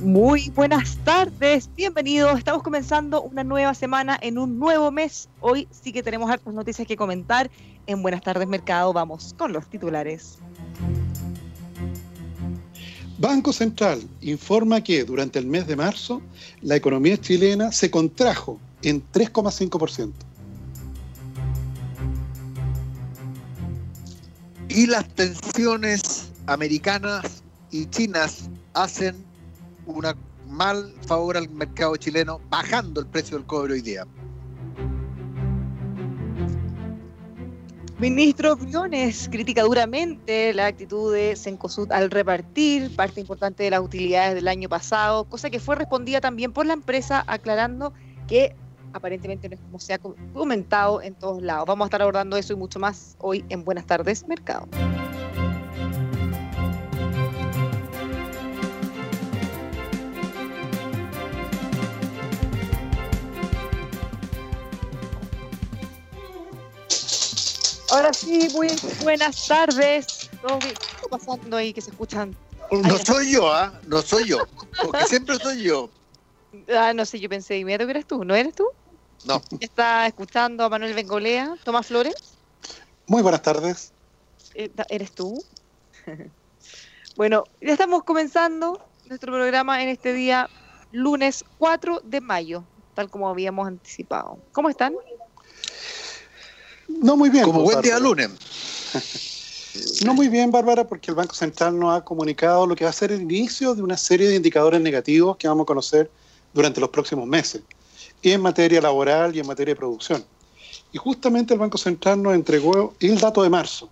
Muy buenas tardes, bienvenidos. Estamos comenzando una nueva semana en un nuevo mes. Hoy sí que tenemos hartas noticias que comentar. En Buenas tardes Mercado vamos con los titulares. Banco Central informa que durante el mes de marzo la economía chilena se contrajo en 3,5%. Y las tensiones americanas y chinas hacen un mal favor al mercado chileno bajando el precio del cobre hoy día. Ministro Briones critica duramente la actitud de Cencosud al repartir parte importante de las utilidades del año pasado, cosa que fue respondida también por la empresa aclarando que aparentemente no es como se ha comentado en todos lados. Vamos a estar abordando eso y mucho más hoy en Buenas tardes, Mercado. Ahora sí, muy buenas tardes. ¿Qué está pasando ahí que se escuchan? No soy yo, ¿ah? No soy yo. Porque siempre soy yo. Ah, no sé, yo pensé inmediato que eres tú. ¿No eres tú? No. ¿Está escuchando a Manuel Bengolea? ¿Tomás Flores? Muy buenas tardes. Eh, ¿Eres tú? bueno, ya estamos comenzando nuestro programa en este día, lunes 4 de mayo, tal como habíamos anticipado. ¿Cómo están? No muy bien. Como buen día Bárbara. lunes. No muy bien, Bárbara, porque el Banco Central nos ha comunicado lo que va a ser el inicio de una serie de indicadores negativos que vamos a conocer durante los próximos meses, en materia laboral y en materia de producción. Y justamente el Banco Central nos entregó el dato de marzo,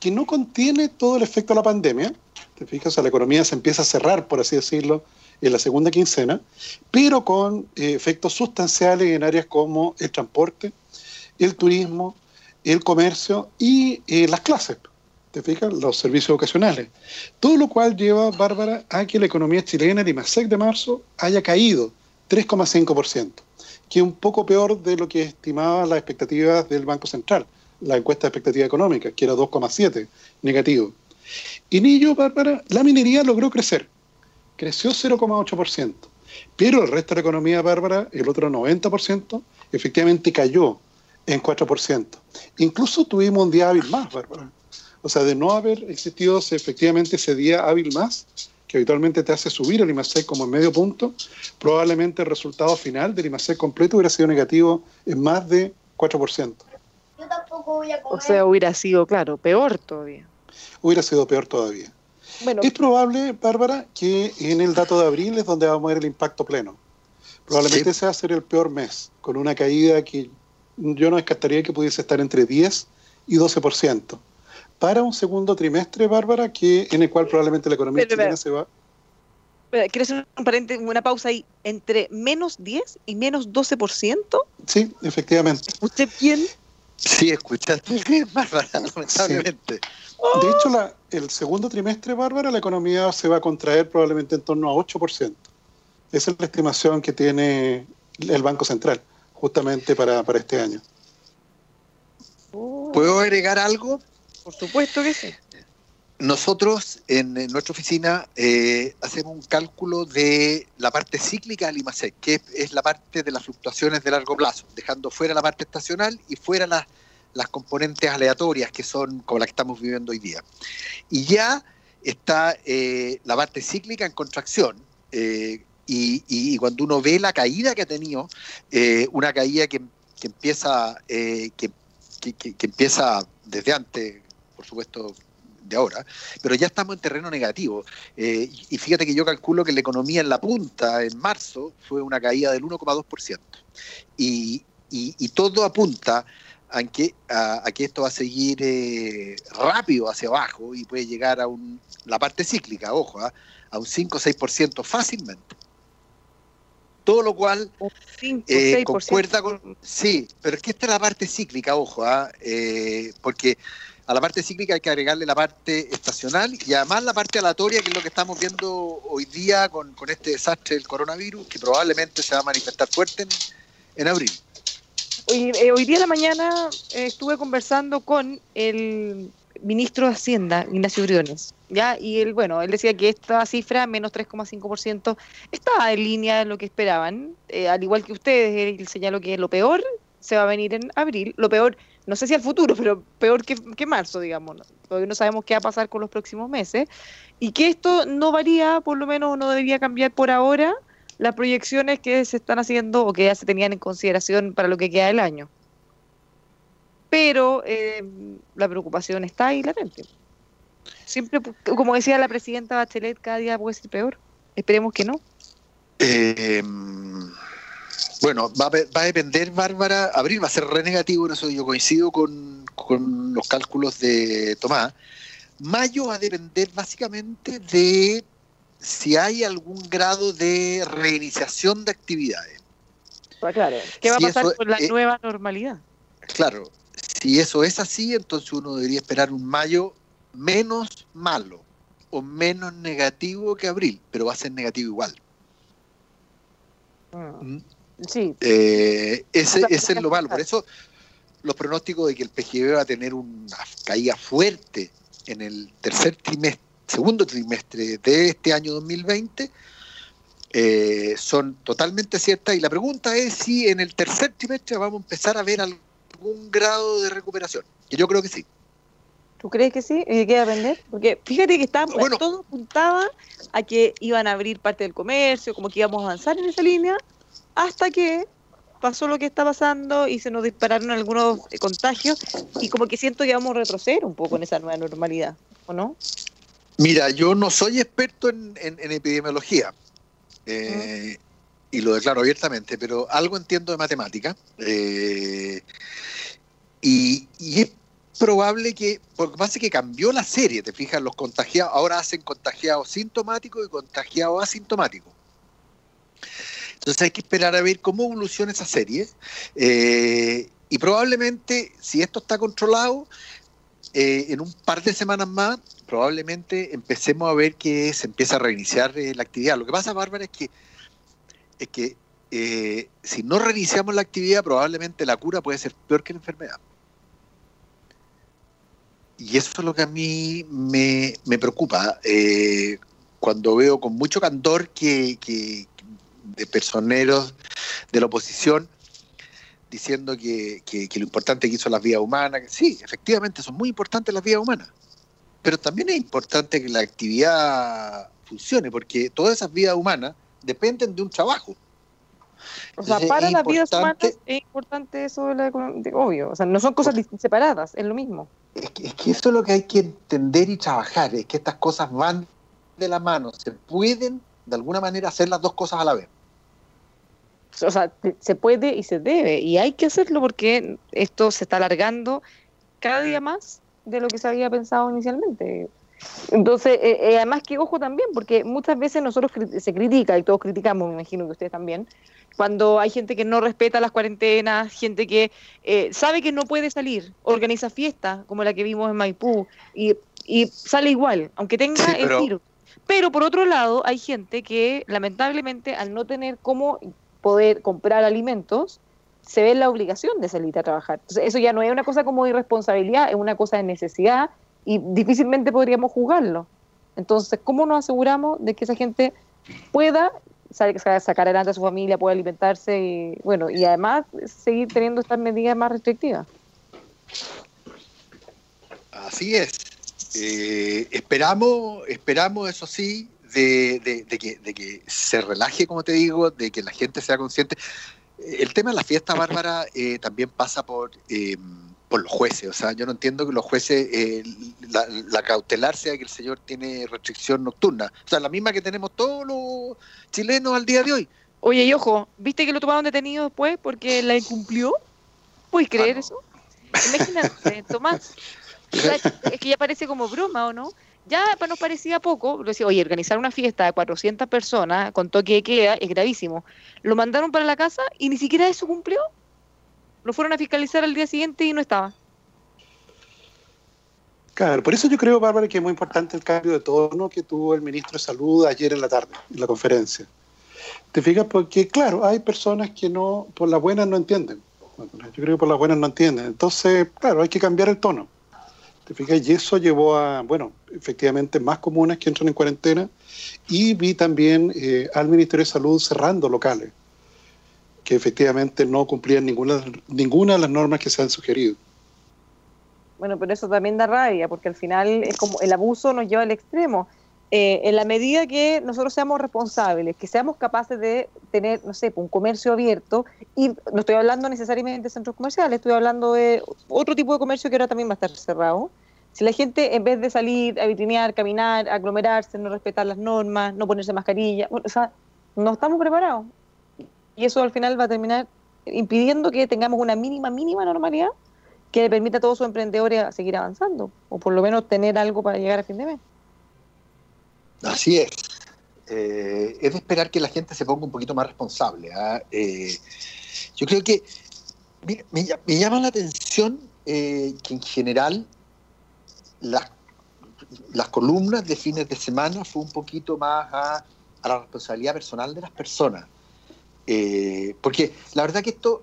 que no contiene todo el efecto de la pandemia. Te fijas, o sea, la economía se empieza a cerrar, por así decirlo, en la segunda quincena, pero con eh, efectos sustanciales en áreas como el transporte, el turismo, el comercio y eh, las clases, ¿te fijas? Los servicios ocasionales. Todo lo cual lleva, Bárbara, a que la economía chilena, el IMASEC de marzo, haya caído 3,5%, que es un poco peor de lo que estimaban las expectativas del Banco Central, la encuesta de expectativa económica, que era 2,7 negativo. En ello, Bárbara, la minería logró crecer, creció 0,8%, pero el resto de la economía, Bárbara, el otro 90%, efectivamente cayó en 4%. Incluso tuvimos un día hábil más, Bárbara. O sea, de no haber existido ese- efectivamente ese día hábil más, que habitualmente te hace subir el IMASEC como en medio punto, probablemente el resultado final del IMASEC completo hubiera sido negativo en más de 4%. Yo tampoco voy a comer. O sea, hubiera sido, claro, peor todavía. Hubiera sido peor todavía. Bueno, Es probable, Bárbara, que en el dato de abril es donde vamos a ver el impacto pleno. Probablemente Sí. ese va a ser el peor mes, con una caída que yo no descartaría que pudiese estar entre 10 y 12%. Para un segundo trimestre, Bárbara, que en el cual probablemente la economía Pero, chilena pero- se va... ¿quieres hacer un una pausa ahí? ¿Entre menos 10 y menos 12%? Sí, efectivamente. ¿Usted bien? Sí, escuchaste bien, Bárbara, lamentablemente. De hecho, la- el segundo trimestre, Bárbara, la economía se va a contraer probablemente en torno a 8%. Esa es la estimación que tiene el Banco Central, justamente para, para este año. Oh. ¿Puedo agregar algo? Por supuesto que sí. Nosotros en, en nuestra oficina eh, hacemos un cálculo de la parte cíclica del IMASEC, que es, es la parte de las fluctuaciones de largo plazo, dejando fuera la parte estacional y fuera las, las componentes aleatorias que son como las que estamos viviendo hoy día. Y ya está eh, la parte cíclica en contracción. eh, y, y cuando uno ve la caída que ha tenido, eh, una caída que, empieza eh, que, empieza desde antes, por supuesto, de ahora, pero ya estamos en terreno negativo. Eh, y fíjate que yo calculo que la economía en la punta, en marzo, fue una caída del 1,2%. Y, y, y todo apunta a que, a, a que esto va a seguir eh, rápido hacia abajo y puede llegar a un, la parte cíclica, ojo, ¿ah? a un 5 o 6% fácilmente. Todo lo cual 5, eh, 6%. concuerda con. Sí, pero es que esta es la parte cíclica, ojo, ¿ah? Eh, porque a la parte cíclica hay que agregarle la parte estacional y además la parte aleatoria, que es lo que estamos viendo hoy día con, con este desastre del coronavirus, que probablemente se va a manifestar fuerte en, en abril. Hoy, eh, hoy día en la mañana eh, estuve conversando con el ministro de Hacienda, Ignacio Briones, ¿ya? Y él, bueno, él decía que esta cifra, menos 3,5%, estaba en línea de lo que esperaban. Eh, al igual que ustedes, él señaló que lo peor se va a venir en abril. Lo peor, no sé si al futuro, pero peor que, que marzo, digamos. ¿no? Todavía no sabemos qué va a pasar con los próximos meses. Y que esto no varía, por lo menos no debería cambiar por ahora las proyecciones que se están haciendo o que ya se tenían en consideración para lo que queda del año. Pero eh, la preocupación está ahí latente. Siempre, como decía la presidenta Bachelet, cada día puede ser peor. Esperemos que no. Eh, bueno, va a, va a depender, Bárbara. Abril va a ser re negativo, en eso yo coincido con, con los cálculos de Tomás. Mayo va a depender básicamente de si hay algún grado de reiniciación de actividades. claro. ¿Qué va a Si pasar eso, con la eh, nueva normalidad? Claro, si eso es así, entonces uno debería esperar un mayo menos malo o menos negativo que abril, pero va a ser negativo igual. Mm. ¿Mm? Sí, Eh, ese, O sea, ese es lo malo. Por eso los pronósticos de que el PGB va a tener una caída fuerte en el tercer trimestre, segundo trimestre de este año 2020 eh, son totalmente ciertas. Y la pregunta es si en el tercer trimestre vamos a empezar a ver algún grado de recuperación. Que yo creo que sí. ¿tú crees que sí? ¿Y de qué va a depender? Porque fíjate que está, Bueno. todo apuntaba a que iban a abrir parte del comercio, como que íbamos a avanzar en esa línea, hasta que pasó lo que está pasando y se nos dispararon algunos eh, contagios y como que siento que vamos a retroceder un poco en esa nueva normalidad, ¿o no? Mira, yo no soy experto en, en- en epidemiología eh, y lo declaro abiertamente, pero algo entiendo de matemática eh, y, es probable que, porque pasa que cambió la serie, te fijas, los contagiados ahora hacen contagiados sintomáticos y contagiados asintomáticos. Entonces hay que esperar a ver cómo evoluciona esa serie eh, y probablemente si esto está controlado, eh, en un par de semanas más probablemente empecemos a ver que se empieza a reiniciar eh, la actividad. Lo que pasa, Bárbara, es que, es que eh, si no reiniciamos la actividad, probablemente la cura puede ser peor que la enfermedad. Y eso es lo que a mí me, me preocupa. eh, cuando veo con mucho candor que, que de personeros de la oposición diciendo que, que- lo importante que hizo las vías humanas, sí, efectivamente son muy importantes las vías humanas, pero también es importante que la actividad funcione, porque todas esas vidas humanas dependen de un trabajo. O sea, Entonces, para las vidas humanas es importante eso de la econom- de- obvio, o sea, no son cosas separadas, es lo mismo. Es que, es que eso es lo que hay que entender y trabajar, es que estas cosas van de la mano, se pueden de alguna manera hacer las dos cosas a la vez. O sea, se puede y se debe, y hay que hacerlo porque esto se está alargando cada día más de lo que se había pensado inicialmente. Entonces, eh, eh, además que ojo también, porque muchas veces nosotros cri- se critica, y todos criticamos, me imagino que ustedes también, cuando hay gente que no respeta las cuarentenas, gente que eh, sabe que no puede salir, organiza fiestas como la que vimos en Maipú, y, y sale igual, aunque tenga Sí, el virus. Pero por otro lado, hay gente que lamentablemente al no tener cómo poder comprar alimentos, se ve la obligación de salir a trabajar. Entonces, eso ya no es una cosa como irresponsabilidad, es una cosa de necesidad y difícilmente podríamos jugarlo. Entonces, ¿cómo nos aseguramos de que esa gente pueda sacar adelante a su familia, pueda alimentarse y, bueno, y además seguir teniendo estas medidas más restrictivas? Así es. Eh, esperamos, esperamos, eso sí, de, que, de, que, se relaje, como te digo, de que la gente sea consciente. El tema de la fiesta, Bárbara, eh, también pasa por, eh, por los jueces. O sea, yo no entiendo que los jueces, eh, la, cautelar sea que el señor tiene restricción nocturna. O sea, la misma que tenemos todos los chilenos al día de hoy. Oye, y ojo, ¿viste que lo tomaron detenido después porque la incumplió? ¿Puedes ah, creer eso? Imagínate, Tomás. es que ya parece como broma, ¿o no? Ya nos parecía poco, decía, oye, organizar una fiesta de 400 personas con toque de queda es gravísimo. Lo mandaron para la casa y ni siquiera eso cumplió. Lo fueron a fiscalizar al día siguiente y no estaba. Claro, por eso yo creo, Bárbara, que es muy importante el cambio de tono que tuvo el ministro de Salud ayer en la tarde, en la conferencia. ¿Te fijas? Porque, claro, hay personas que no, por las buenas no entienden. Yo creo que por las buenas no entienden. Entonces, claro, hay que cambiar el tono. ¿Te fijas? Y eso llevó a, bueno, efectivamente más comunas que entran en cuarentena. Y vi también eh, al Ministerio de Salud cerrando locales que efectivamente no cumplían ninguna, ninguna de las normas que se han sugerido. Bueno, pero eso también da rabia, porque al final es como el abuso nos lleva al extremo. Eh, en la medida que nosotros seamos responsables, que seamos capaces de tener, no sé, un comercio abierto, y no estoy hablando necesariamente de centros comerciales, estoy hablando de otro tipo de comercio que ahora también va a estar cerrado. Si la gente, en vez de salir a vitrinear, caminar, aglomerarse, no respetar las normas, no ponerse mascarilla, o sea, no estamos preparados y eso al final va a terminar impidiendo que tengamos una mínima, mínima normalidad que le permita a todos sus emprendedores seguir avanzando, o por lo menos tener algo para llegar a fin de mes. Así es. Eh, es de esperar que la gente se ponga un poquito más responsable. ¿ah? Eh, yo creo que me, llama la atención eh, que en general las, las columnas de fines de semana fue un poquito más a la responsabilidad personal de las personas. Eh, porque la verdad que esto,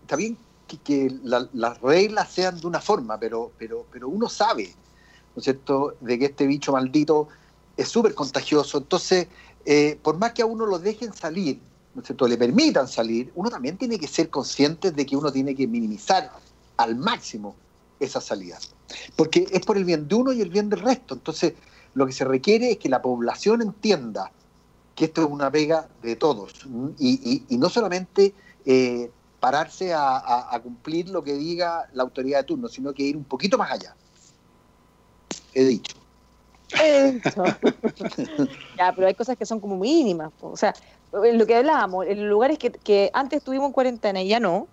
está bien que, las reglas sean de una forma, pero, pero, pero uno sabe, ¿no es cierto?, de que este bicho maldito es súper contagioso. Entonces, eh, por más que a uno lo dejen salir, ¿no es cierto?, le permitan salir, uno también tiene que ser consciente de que uno tiene que minimizar al máximo esa salida. Porque es por el bien de uno y el bien del resto. Entonces, lo que se requiere es que la población entienda que esto es una pega de todos y, no solamente eh, pararse a, cumplir lo que diga la autoridad de turno, sino que ir un poquito más allá. He dicho. ya, pero hay cosas que son como mínimas. O sea, lo que hablábamos, en lugares que, que antes estuvimos en cuarentena y ya no,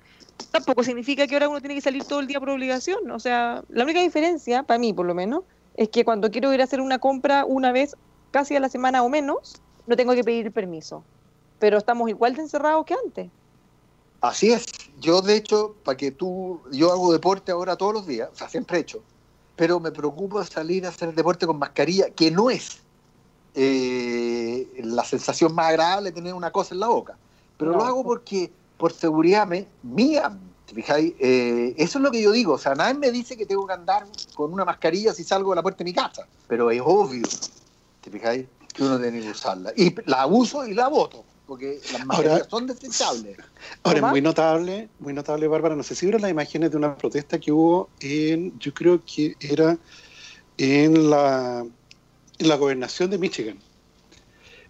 tampoco significa que ahora uno tiene que salir todo el día por obligación. O sea, la única diferencia, para mí por lo menos, es que cuando quiero ir a hacer una compra una vez casi a la semana o menos, no tengo que pedir permiso. Pero estamos igual de encerrados que antes. Así es. Yo, de hecho, para que tú, yo hago deporte ahora todos los días, o sea, siempre he hecho, pero me preocupa salir a hacer deporte con mascarilla, que no es eh, la sensación más agradable tener una cosa en la boca. Pero lo hago porque, por seguridad mía, fijáis? Eh, eso es lo que yo digo. O sea, nadie me dice que tengo que andar con una mascarilla si salgo de la puerta de mi casa. Pero es obvio, ¿te fijáis? Que uno tiene que usarla. Y la uso y la voto, porque las materias son desechables. Ahora, es muy notable, muy notable, Bárbara, no sé si vieron las imágenes de una protesta que hubo en, yo creo que era en la, en la gobernación de Michigan,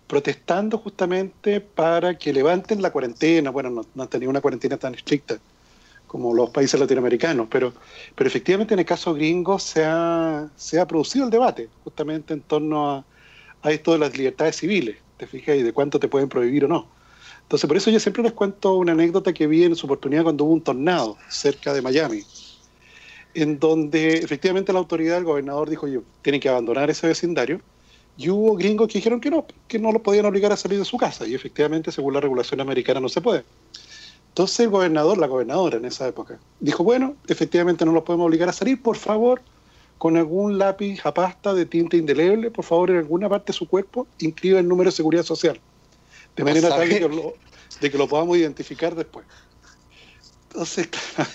protestando justamente para que levanten la cuarentena, bueno, no, no han tenido una cuarentena tan estricta como los países latinoamericanos, pero, pero efectivamente en el caso gringo se ha, se ha producido el debate justamente en torno a, a esto las libertades civiles, te fijas, y de cuánto te pueden prohibir o no. Entonces, por eso yo siempre les cuento una anécdota que vi en su oportunidad cuando hubo un tornado cerca de Miami, en donde efectivamente la autoridad, el gobernador dijo, yo, tienen que abandonar ese vecindario, y hubo gringos que dijeron que no, que no lo podían obligar a salir de su casa, y efectivamente, según la regulación americana, no se puede. Entonces el gobernador, la gobernadora en esa época, dijo, bueno, efectivamente no los podemos obligar a salir, por favor, con algún lápiz a pasta de tinta indeleble, por favor, en alguna parte de su cuerpo, inscriba el número de seguridad social. De manera tal de que, lo, podamos identificar después. Entonces, claro,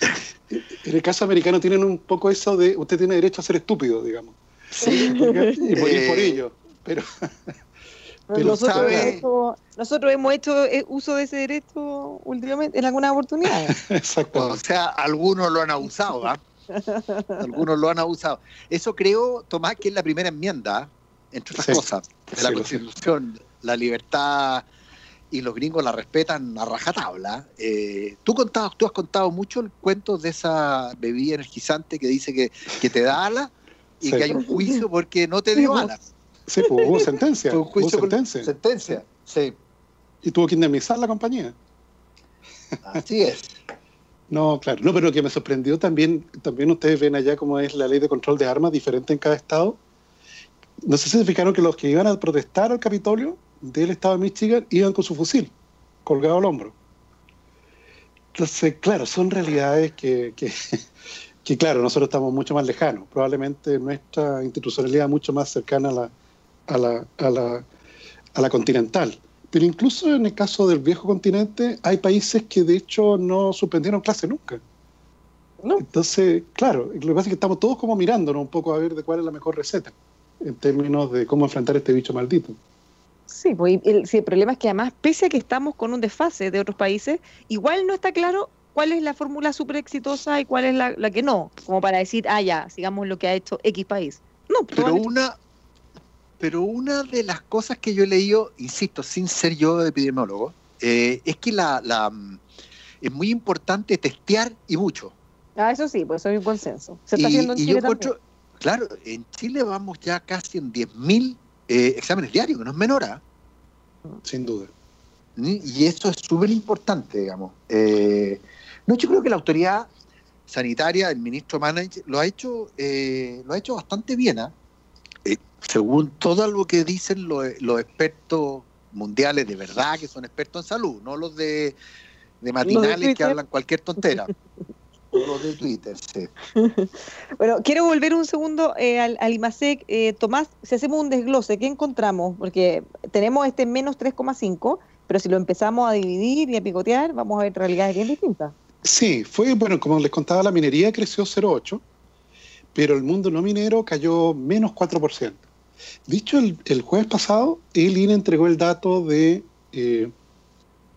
en el caso americano tienen un poco eso de usted tiene derecho a ser estúpido, digamos. Sí. Y morir por Eh, ello. Pero, Pero nosotros, sabe- hemos hecho, nosotros hemos hecho eh, uso de ese derecho últimamente en algunas oportunidades. O exactamente. sea, algunos lo han abusado, ¿ah? Algunos lo han abusado. Eso creo, Tomás, que es la primera enmienda, entre otras Sí. cosas, de la Sí. Constitución, la libertad, y los gringos la respetan a rajatabla. Eh, tú, contabas, tú has contado mucho el cuento de esa bebida energizante que dice que, que te da alas y que hay un juicio porque no te dio alas. Sí, pues hubo sentencia. Fue un Hubo juicio sentencia. sentencia. Sí, Y tuvo que indemnizar la compañía. así es. No, claro. No, pero lo que me sorprendió también, también ustedes ven allá cómo es la ley de control de armas diferente en cada estado. No sé si se fijaron que los que iban a protestar al Capitolio del estado de Michigan iban con su fusil colgado al hombro. Entonces, claro, son realidades que, que, que, claro, nosotros estamos mucho más lejanos. Probablemente nuestra institucionalidad mucho más cercana a la, a la, a la, a la continental. Pero incluso en el caso del viejo continente hay países que de hecho no suspendieron clase nunca. No. Entonces, claro, lo que pasa es que estamos todos como mirándonos un poco a ver de cuál es la mejor receta en términos de cómo enfrentar este bicho maldito. Sí, pues y el, sí, el problema es que además, pese a que estamos con un desfase de otros países, igual no está claro cuál es la fórmula súper exitosa y cuál es la, la que no, como para decir, ah, ya, sigamos lo que ha hecho X país. No, todos Pero una, pero una de las cosas que yo he leído, insisto, sin ser yo epidemiólogo, eh, es que la, la, mm, es muy importante testear y mucho. Ah, eso sí, pues eso hay un consenso. Se está y, haciendo en y Chile yo encuentro, claro, en Chile vamos ya casi en 10.000 eh, exámenes diarios, que no es menor. ¿ah? Sin duda. Y eso es súper importante, digamos. Eh, no, yo creo que la autoridad sanitaria, el ministro Manage, lo ha hecho, eh, lo ha hecho bastante bien, ¿ah? Eh, según todo lo que dicen los, los expertos mundiales de verdad, que son expertos en salud, no los de, de matinales que hablan cualquier tontera. O los de Twitter, sí. Bueno, quiero volver un segundo eh, al, al IMASEC. Eh, Tomás, si hacemos un desglose, ¿qué encontramos? Porque tenemos este menos 3,5, pero si lo empezamos a dividir y a picotear, vamos a ver realidades bien distintas. Sí, fue, bueno, como les contaba, la minería creció 0,8, pero el mundo no minero cayó menos 4%. Dicho el, el jueves pasado, el INE entregó el dato de, eh,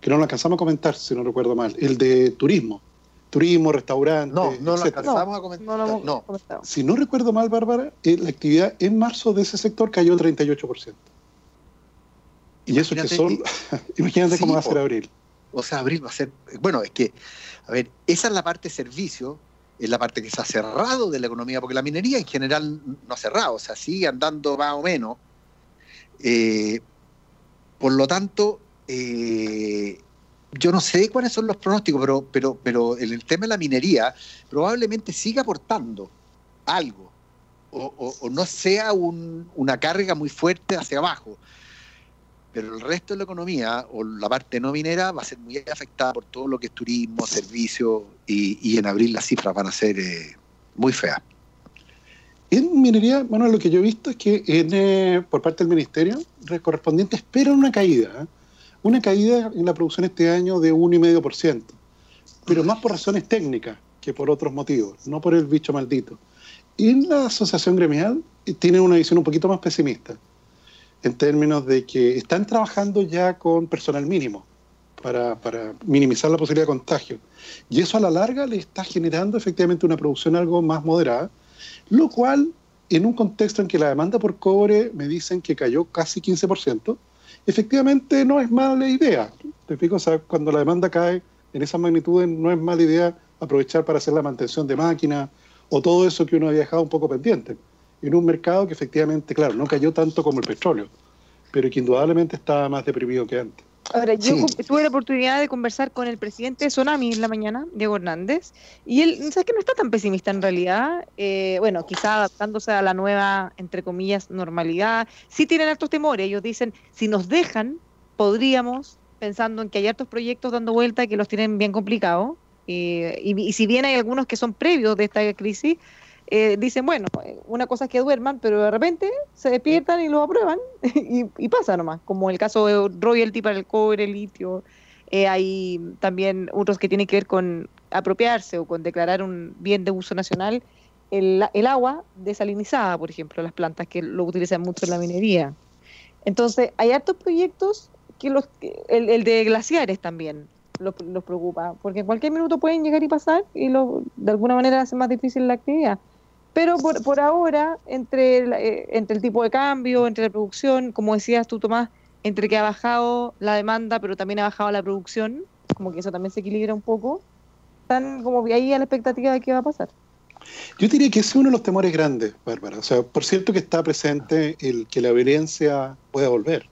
que no lo alcanzamos a comentar, si no recuerdo mal, el de turismo. Turismo, restaurantes, No, no lo alcanzamos a comentar. No no. comentado. Si no recuerdo mal, Bárbara, eh, la actividad en marzo de ese sector cayó el 38%. Y eso que Imagínate, son, y- imagínate Sí, cómo va a ser abril. O sea, abril va a ser. Bueno, es que, a ver, esa es la parte servicio, es la parte que se ha cerrado de la economía, porque la minería en general no ha cerrado, o sea, sigue andando más o menos. Eh, por lo tanto, eh, yo no sé cuáles son los pronósticos, pero, pero, pero en el tema de la minería probablemente siga aportando algo, o, no sea un- una carga muy fuerte hacia abajo pero el resto de la economía o la parte no minera va a ser muy afectada por todo lo que es turismo, servicio y, en abril las cifras van a ser eh, muy feas. En minería, bueno, lo que yo he visto es que eh, por parte del ministerio re- correspondiente esperan una caída, ¿eh? una caída en la producción este año de 1,5%, pero más por razones técnicas que por otros motivos, no por el bicho maldito. Y en la asociación gremial tienen una visión un poquito más pesimista, en términos de que están trabajando ya con personal mínimo para, minimizar la posibilidad de contagio. Y eso a la larga le está generando efectivamente una producción algo más moderada, lo cual, en un contexto en que la demanda por cobre me dicen que cayó casi 15%, efectivamente no es mala idea. Te explico, cuando la demanda cae en esas magnitudes, no es mala idea aprovechar para hacer la mantención de máquinas o todo eso que uno había dejado un poco pendiente. En un mercado que efectivamente, claro, no cayó tanto como el petróleo, pero que indudablemente estaba más deprimido que antes. Ahora, yo Sí. tuve la oportunidad de conversar con el presidente de Sonami en la mañana, Diego Hernández, y él, ¿sabes que No está tan pesimista en realidad. Eh, bueno, quizá adaptándose a la nueva, entre comillas, normalidad. Sí tienen hartos temores. Ellos dicen, si nos dejan, podríamos, pensando en que hay hartos proyectos dando vuelta y que los tienen bien complicados. eh, y, y si bien hay algunos que son previos de esta crisis, eh, dicen, bueno, una cosa es que duerman, pero de repente se despiertan y lo aprueban y, y pasa nomás, como el caso de royalty para el cobre, el litio. Eh, hay también otros que tienen que ver con apropiarse o con declarar un bien de uso nacional el, el agua desalinizada, por ejemplo, las plantas que lo utilizan mucho en la minería. Entonces, hay hartos proyectos que los el, el de glaciares también los, los, preocupa, porque en cualquier minuto pueden llegar y pasar y lo, de alguna manera hace más difícil la actividad. Pero por, por ahora, entre el, eh, entre el tipo de cambio, entre la producción, como decías tú, Tomás, entre que ha bajado la demanda, pero también ha bajado la producción, como que eso también se equilibra un poco, están como ahí a la expectativa de qué va a pasar. Yo diría que ese es uno de los temores grandes, Bárbara. O sea, por cierto que está presente el que la violencia pueda volver.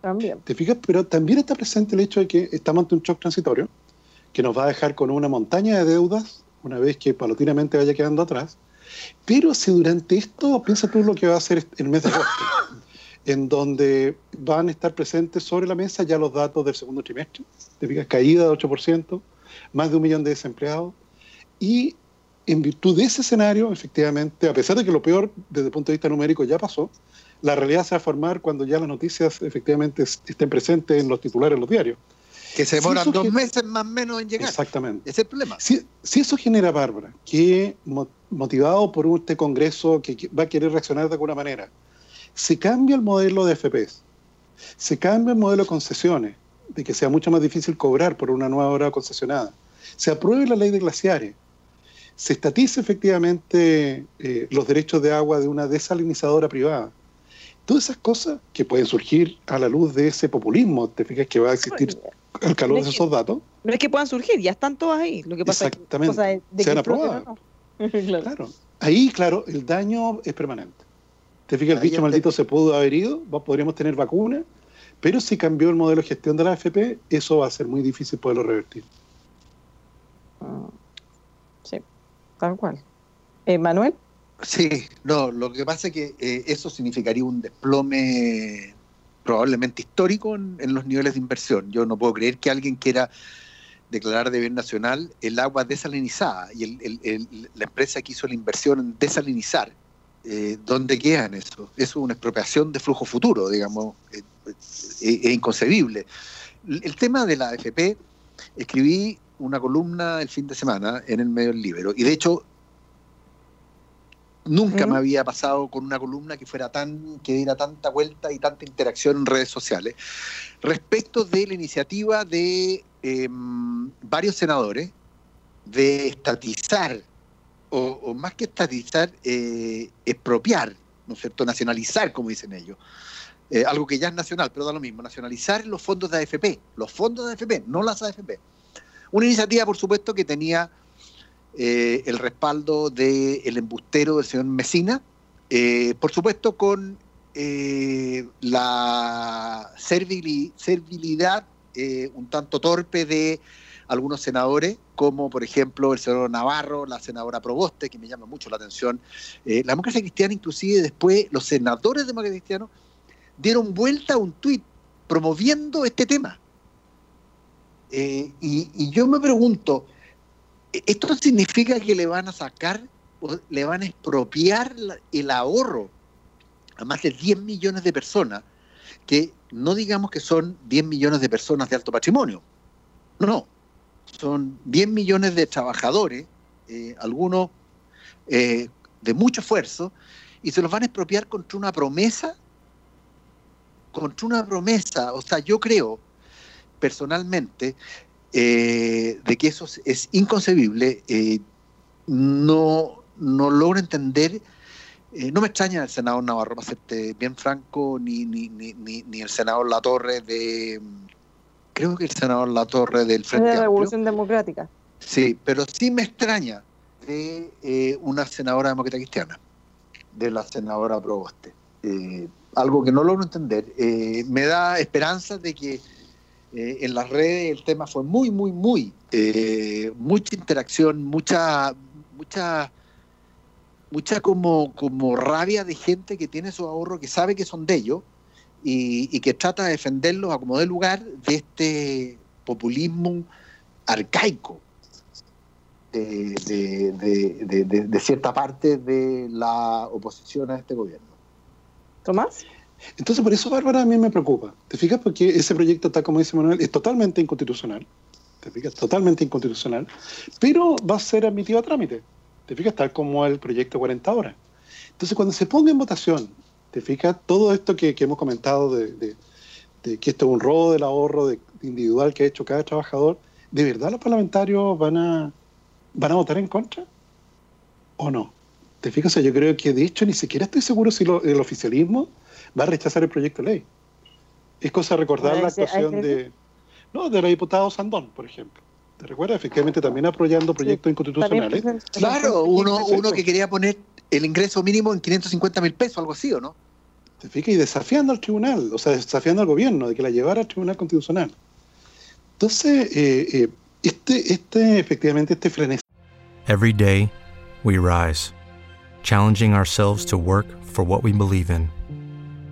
También. ¿Te fijas? Pero también está presente el hecho de que estamos ante un shock transitorio que nos va a dejar con una montaña de deudas una vez que paulatinamente vaya quedando atrás. Pero si durante esto, piensa tú lo que va a hacer el mes de agosto, en donde van a estar presentes sobre la mesa ya los datos del segundo trimestre, te fijas, caída de 8%, más de un millón de desempleados, y en virtud de ese escenario, efectivamente, a pesar de que lo peor desde el punto de vista numérico ya pasó, la realidad se va a formar cuando ya las noticias efectivamente estén presentes en los titulares de los diarios. Que se demoran si dos genera... meses más o menos en llegar. Exactamente. Ese es el problema. Si, si eso genera, Bárbara, que motivado por este Congreso que va a querer reaccionar de alguna manera, se cambia el modelo de FPS, se cambia el modelo de concesiones, de que sea mucho más difícil cobrar por una nueva hora concesionada, se apruebe la ley de glaciares, se estatice efectivamente eh, los derechos de agua de una desalinizadora privada, todas esas cosas que pueden surgir a la luz de ese populismo, te fijas que va a existir al calor no de esos datos. No es que puedan surgir, ya están todas ahí. Lo que pasa Exactamente. Es que, de, de se han aprobado. No. claro. claro. Ahí, claro, el daño es permanente. Te fijas, el bicho te... maldito se pudo haber ido, podríamos tener vacuna, pero si cambió el modelo de gestión de la AFP, eso va a ser muy difícil poderlo revertir. Sí, tal cual. Eh, Manuel. Sí, no, lo que pasa es que eh, eso significaría un desplome probablemente histórico en, los niveles de inversión. Yo no puedo creer que alguien quiera declarar de bien nacional el agua desalinizada y el, la empresa que hizo la inversión en desalinizar. Eh, ¿Dónde quedan eso? Eso es una expropiación de flujo futuro, digamos, es eh, eh, inconcebible. El tema de la AFP, escribí una columna el fin de semana en el medio del libro y de hecho Nunca ¿Mm? me había pasado con una columna que fuera tan, que diera tanta vuelta y tanta interacción en redes sociales. Respecto de la iniciativa de eh, varios senadores de estatizar, o, o más que estatizar, eh, expropiar, ¿no es cierto? Nacionalizar, como dicen ellos. Eh, algo que ya es nacional, pero da lo mismo, nacionalizar los fondos de AFP, los fondos de AFP, no las AFP. Una iniciativa, por supuesto, que tenía eh, el respaldo del el embustero del señor Mesina, eh, por supuesto con eh, la servilidad un tanto torpe de algunos senadores, como por ejemplo el senador Navarro, la senadora Proboste, que me llama mucho la atención. la democracia cristiana, inclusive después los senadores de democracia cristiana dieron vuelta a un tuit promoviendo este tema. Y yo me pregunto, esto significa que le van a sacar, le van a expropiar el ahorro a más de 10 millones de personas, que no digamos que son 10 millones de personas de alto patrimonio, no, son 10 millones de trabajadores, eh, algunos eh, de mucho esfuerzo, y se los van a expropiar contra una promesa, contra una promesa, o sea, yo creo personalmente eh, de que eso es inconcebible, eh, no, no logro entender, eh, no me extraña el senador Navarro, para serte bien franco, ni, ni, ni, ni, el senador Latorre de, creo que el senador Latorre del Frente de la Revolución Democrática. Sí, pero sí me extraña de eh, una senadora demócrata cristiana, de la senadora Proboste. algo que no logro entender. me da esperanza de que eh, en las redes el tema fue muy, muy, muy, eh, mucha interacción, mucha, mucha, mucha como, como rabia de gente que tiene su ahorro, que sabe que son de ellos y, que trata de defenderlos a como de lugar de este populismo arcaico de, de, de, cierta parte de la oposición a este gobierno. Tomás. Entonces, por eso, Bárbara, a mí me preocupa. ¿Te fijas? Porque ese proyecto está, como dice Manuel, es totalmente inconstitucional. te fijas, totalmente inconstitucional, pero va a ser admitido a trámite, te fijas, tal como el proyecto 40 horas. Entonces, cuando se ponga en votación, te fijas, todo esto que, hemos comentado de, que esto es un robo del ahorro de, individual que ha hecho cada trabajador, ¿de verdad los parlamentarios van a, van a votar en contra? ¿O no? ¿Te fijas? yo creo que de hecho ni siquiera estoy seguro si el oficialismo va a rechazar el proyecto de ley. Es cosa recordar la actuación de, no, de la diputada Sandón, por ejemplo. ¿Te recuerdas? Efectivamente, también apoyando proyectos inconstitucionales. Claro, uno, uno que quería poner el ingreso mínimo en 550 mil pesos, algo así, ¿o no? ¿Te fijas? Y desafiando al tribunal, o sea, desafiando al gobierno de que la llevara al tribunal constitucional. Entonces, eh, eh, este, este, efectivamente, este frenesí. Every day, we rise. challenging ourselves to work for what we believe in.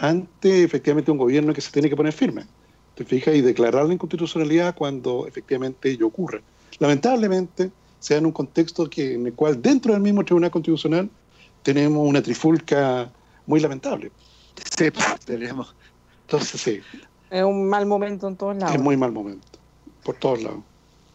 Ante efectivamente un gobierno que se tiene que poner firme. Te fijas y declarar la inconstitucionalidad cuando efectivamente ello ocurre. Lamentablemente, sea en un contexto que, en el cual dentro del mismo Tribunal Constitucional tenemos una trifulca muy lamentable. Sí, tenemos. Entonces, sí, es un mal momento en todos lados. Es muy mal momento, por todos lados.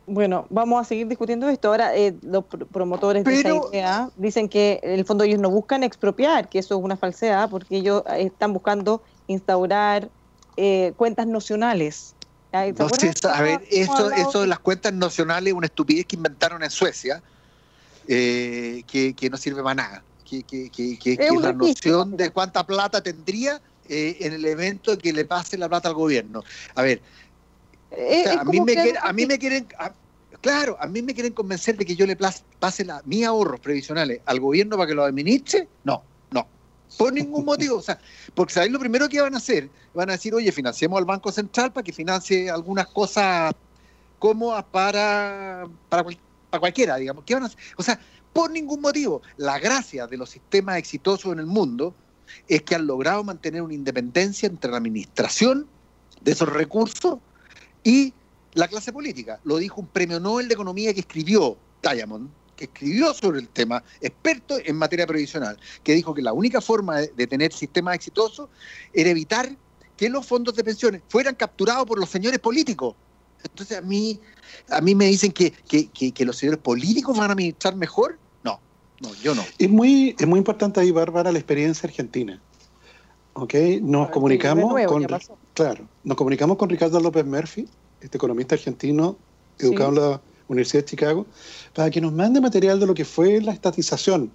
Bueno, vamos a seguir discutiendo esto. Ahora, eh, los promotores de esa idea dicen que en el fondo ellos no buscan expropiar, que eso es una falsedad, porque ellos eh, están buscando instaurar eh, cuentas nocionales. a ver, eso, eso de las cuentas nocionales es una estupidez que inventaron en Suecia, que, no sirve para nada. Que, que, que la noción de cuánta plata tendría eh, en el evento que le pase la plata al gobierno. A ver, a, mí me a, mí me quieren... claro, a mí me quieren convencer de que yo le pase la, mis ahorros previsionales al gobierno para que lo administre. No, no. Por ningún motivo. O sea, porque ¿sabéis lo primero que van a hacer? Van a decir, oye, financiemos al Banco Central para que financie algunas cosas cómodas para, para, para cualquiera, digamos. ¿Qué van a hacer? O sea, por ningún motivo. La gracia de los sistemas exitosos en el mundo es que han logrado mantener una independencia entre la administración de esos recursos y la clase política. Lo dijo un premio Nobel de Economía que escribió Diamond, que escribió sobre el tema, experto en materia previsional, que dijo que la única forma de, tener sistemas exitosos era evitar que los fondos de pensiones fueran capturados por los señores políticos. Entonces a mí, a mí me dicen que, que los señores políticos van a administrar mejor no, yo no. Es muy, es muy importante ahí, Bárbara, la experiencia argentina. ¿Ok? Nos comunicamos con. Claro, nos comunicamos con Ricardo López Murphy, este economista argentino, educado en la Universidad de Chicago, para que nos mande material de lo que fue la estatización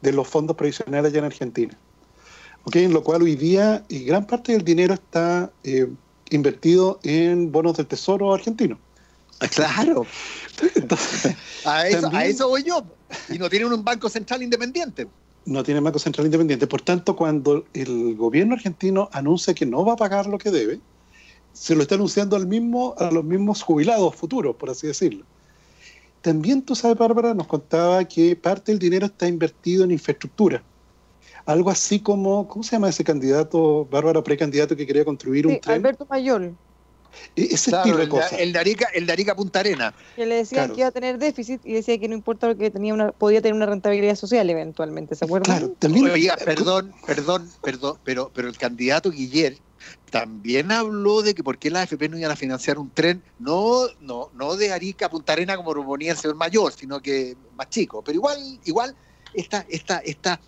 de los fondos previsionales allá en Argentina. ¿Ok? En lo cual hoy día y gran parte del dinero está eh, invertido en bonos del Tesoro argentino. Claro. a, eso, a eso voy yo. Y no tienen un banco central independiente. No tienen banco central independiente. Por tanto, cuando el gobierno argentino anuncia que no va a pagar lo que debe, se lo está anunciando al mismo, a los mismos jubilados futuros, por así decirlo. También tú sabes, Bárbara, nos contaba que parte del dinero está invertido en infraestructura. Algo así como, ¿cómo se llama ese candidato, Bárbara, precandidato que quería construir un tren? Alberto Mayor. E-, ese estilo de cosas. El de, Arica, el de Arica Punta Arena. Que le decían que iba a tener déficit y decía que no importa que tenía una, podía tener una rentabilidad social eventualmente, ¿se acuerdan? Claro, también. perdón, perdón, perdón, pero, pero el candidato Guiller también habló de que por qué la AFP no iban a financiar un tren, no, no, no de Arica a Punta Arena como proponía el señor mayor, sino que más chico. Pero igual, igual esta, esta, esta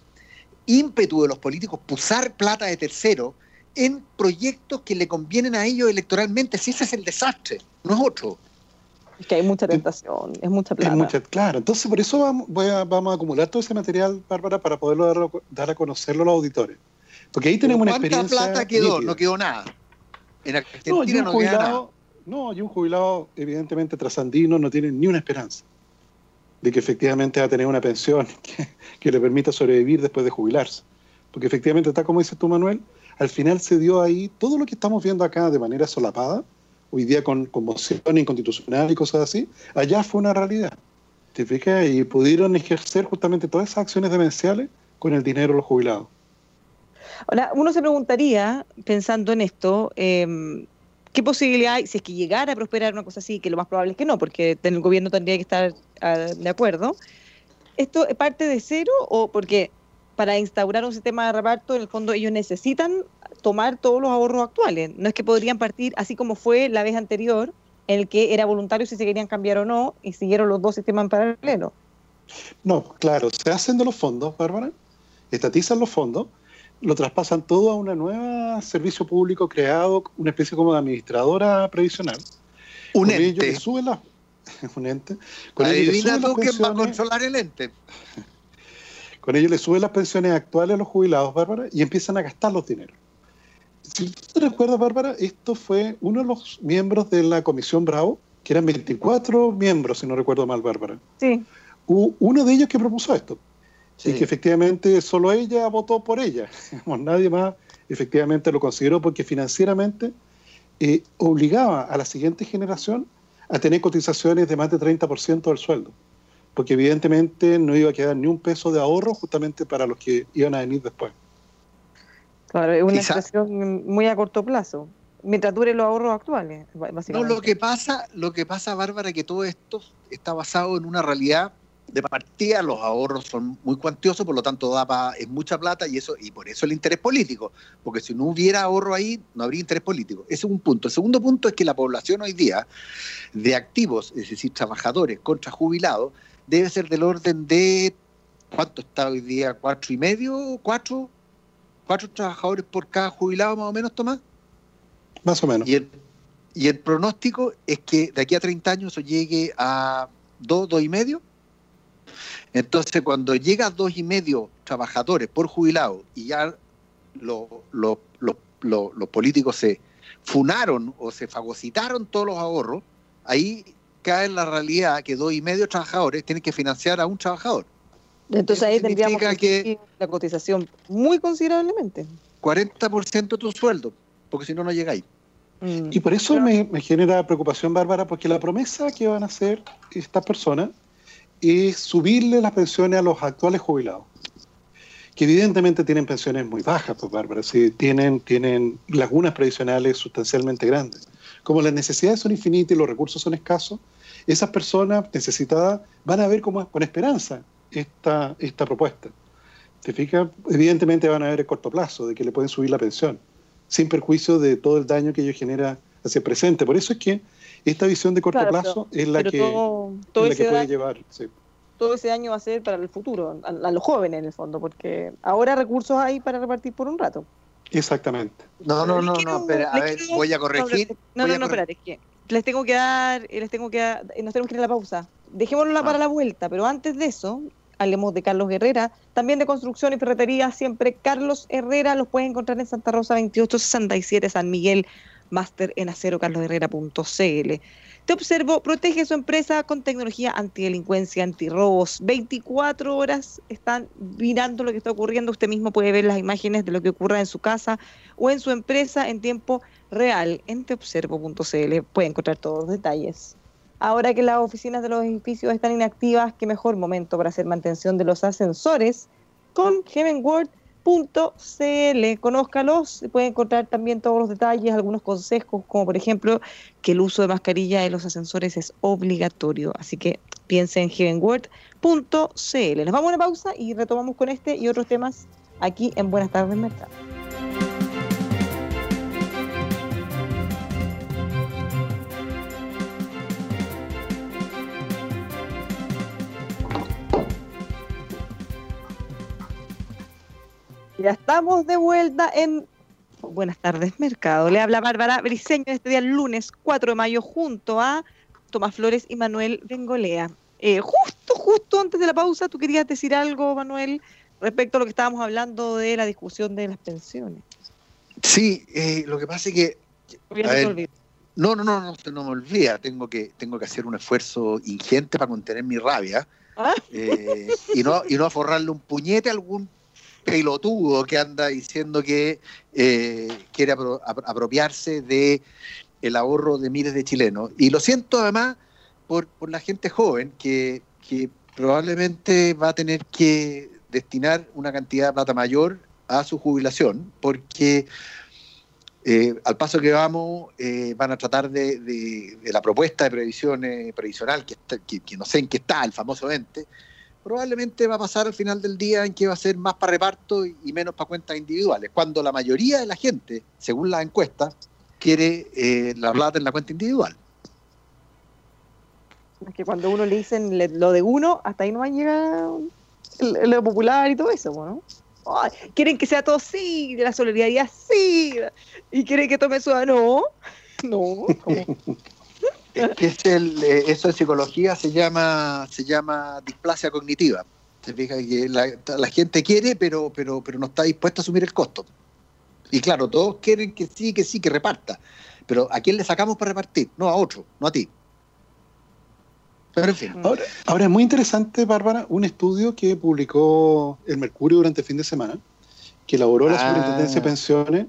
ímpetu de los políticos pusar plata de tercero en proyectos que le convienen a ellos electoralmente, si ese es el desastre, no es otro. Es que hay mucha tentación, es mucha plata. Es mucha, claro, entonces por eso vamos, a, vamos a acumular todo ese material, Bárbara, para poderlo dar, a conocerlo a los auditores. Porque ahí tenemos una experiencia. ¿Cuánta plata quedó? No quedó nada. En Argentina no, no nada. No, y un jubilado, evidentemente trasandino, no tiene ni una esperanza de que efectivamente va a tener una pensión que, le permita sobrevivir después de jubilarse. Porque efectivamente está como dices tú, Manuel, al final se dio ahí todo lo que estamos viendo acá de manera solapada, hoy día con conmoción inconstitucional y cosas así, allá fue una realidad. ¿Te fijas? Y pudieron ejercer justamente todas esas acciones demenciales con el dinero de los jubilados. Ahora, uno se preguntaría, pensando en esto, eh, ¿Qué posibilidad hay, si es que llegara a prosperar una cosa así, que lo más probable es que no, porque el gobierno tendría que estar ah, de acuerdo? ¿Esto es parte de cero o porque para instaurar un sistema de reparto, en el fondo ellos necesitan tomar todos los ahorros actuales? No es que podrían partir así como fue la vez anterior, en el que era voluntario si se querían cambiar o no, y siguieron los dos sistemas en paralelo. No, claro, se hacen de los fondos, Bárbara, estatizan los fondos, lo traspasan todo a un nuevo servicio público creado, una especie como de administradora previsional. Un con ente. le sube la, un ente. Con ello le va a controlar el ente. Con ello le suben las pensiones actuales a los jubilados, Bárbara, y empiezan a gastar los dineros. Si tú te recuerdas, Bárbara, esto fue uno de los miembros de la Comisión Bravo, que eran 24 miembros, si no recuerdo mal, Bárbara. Sí. uno de ellos que propuso esto. Y que efectivamente solo ella votó por ella. Nadie más efectivamente lo consideró porque financieramente eh, obligaba a la siguiente generación a tener cotizaciones de más de 30% del sueldo. Porque evidentemente no iba a quedar ni un peso de ahorro justamente para los que iban a venir después. Claro, es una situación muy a corto plazo, mientras dure los ahorros actuales. No, lo que pasa, lo que pasa, Bárbara, es que todo esto está basado en una realidad de partida los ahorros son muy cuantiosos, por lo tanto da es mucha plata y eso y por eso el interés político, porque si no hubiera ahorro ahí no habría interés político. Ese es un punto. El segundo punto es que la población hoy día de activos, es decir, trabajadores contra jubilados, debe ser del orden de ¿cuánto está hoy día? ¿Cuatro y medio? ¿Cuatro? ¿Cuatro trabajadores por cada jubilado más o menos, Tomás? Más o menos. Y el, y el pronóstico es que de aquí a 30 años eso llegue a dos, dos y medio entonces, cuando llega a dos y medio trabajadores por jubilado y ya los políticos se funaron o se fagocitaron todos los ahorros, ahí cae en la realidad que dos y medio trabajadores tienen que financiar a un trabajador. Entonces ahí tendríamos que la cotización muy considerablemente. 40% de tu sueldo, porque si no, no llega ahí. Mm. Y por eso me, me, genera preocupación, Bárbara, porque la promesa que van a hacer estas personas es subirle las pensiones a los actuales jubilados, que evidentemente tienen pensiones muy bajas, pues Bárbara, sí, tienen, tienen lagunas previsionales sustancialmente grandes. Como las necesidades son infinitas y los recursos son escasos, esas personas necesitadas van a ver como, con esperanza esta, esta propuesta. ¿Te fijas? Evidentemente van a ver a corto plazo de que le pueden subir la pensión, sin perjuicio de todo el daño que ello genera hacia el presente. Por eso es que esta visión de corto plazo es la que, todo, puede llevar. Todo ese año va a ser para el futuro, a, los jóvenes en el fondo, porque ahora recursos hay para repartir por un rato. Exactamente. No, no, no, no, espera, a ver, voy a corregir. No, no, no, espérate, es que les tengo que dar, les tengo que dar, nos tenemos que ir a la pausa. Dejémoslo ah. para la vuelta, pero antes de eso, hablemos de Carlos Herrera, también de construcción y ferretería, siempre Carlos Herrera, los pueden encontrar en Santa Rosa 2867 San Miguel máster en acero carlosherrera.cl. Te observo, protege su empresa con tecnología antidelincuencia, antirrobos. 24 horas están mirando lo que está ocurriendo. Usted mismo puede ver las imágenes de lo que ocurra en su casa o en su empresa en tiempo real en teobservo.cl. Puede encontrar todos los detalles. Ahora que las oficinas de los edificios están inactivas, qué mejor momento para hacer mantención de los ascensores con Heaven World .cl, conózcalos, puede encontrar también todos los detalles, algunos consejos, como por ejemplo que el uso de mascarilla en los ascensores es obligatorio, así que piense en heavenworld.cl. Nos vamos a una pausa y retomamos con este y otros temas aquí en Buenas tardes Mercado. Ya estamos de vuelta en Buenas tardes, Mercado. Le habla Bárbara Briseño este día lunes 4 de mayo junto a Tomás Flores y Manuel Bengolea. Eh, justo, justo antes de la pausa, tú querías decir algo, Manuel, respecto a lo que estábamos hablando de la discusión de las pensiones. Sí, eh, lo que pasa es que... no, no, no, no, no me olvida. Tengo que, tengo que hacer un esfuerzo ingente para contener mi rabia ¿Ah? eh, y, no, y no forrarle un puñete a algún pelotudo que anda diciendo que quiere apropiarse de el ahorro de miles de chilenos. Y lo siento además por, por la gente joven que, que probablemente va a tener que destinar una cantidad de plata mayor a su jubilación, porque eh, al paso que vamos eh, van a tratar de, de, la propuesta de previsión previsional, que, que, no sé en qué está, el famoso ente, probablemente va a pasar al final del día en que va a ser más para reparto y, menos para cuentas individuales, cuando la mayoría de la gente, según las encuestas, quiere eh, la plata en la cuenta individual. Es que cuando uno le dicen lo de uno, hasta ahí no va a llegar lo popular y todo eso, ¿no? quieren que sea todo sí, de la solidaridad sí, y quieren que tome su no, no. es el, eh, eso en psicología se llama se llama displasia cognitiva. Se fija que la, la, gente quiere, pero, pero, pero no está dispuesta a asumir el costo. Y claro, todos quieren que sí, que sí, que reparta. Pero ¿a quién le sacamos para repartir? No a otro, no a ti. Pero en fin. Ahora, es muy interesante, Bárbara, un estudio que publicó el Mercurio durante el fin de semana, que elaboró la ah. Superintendencia de Pensiones,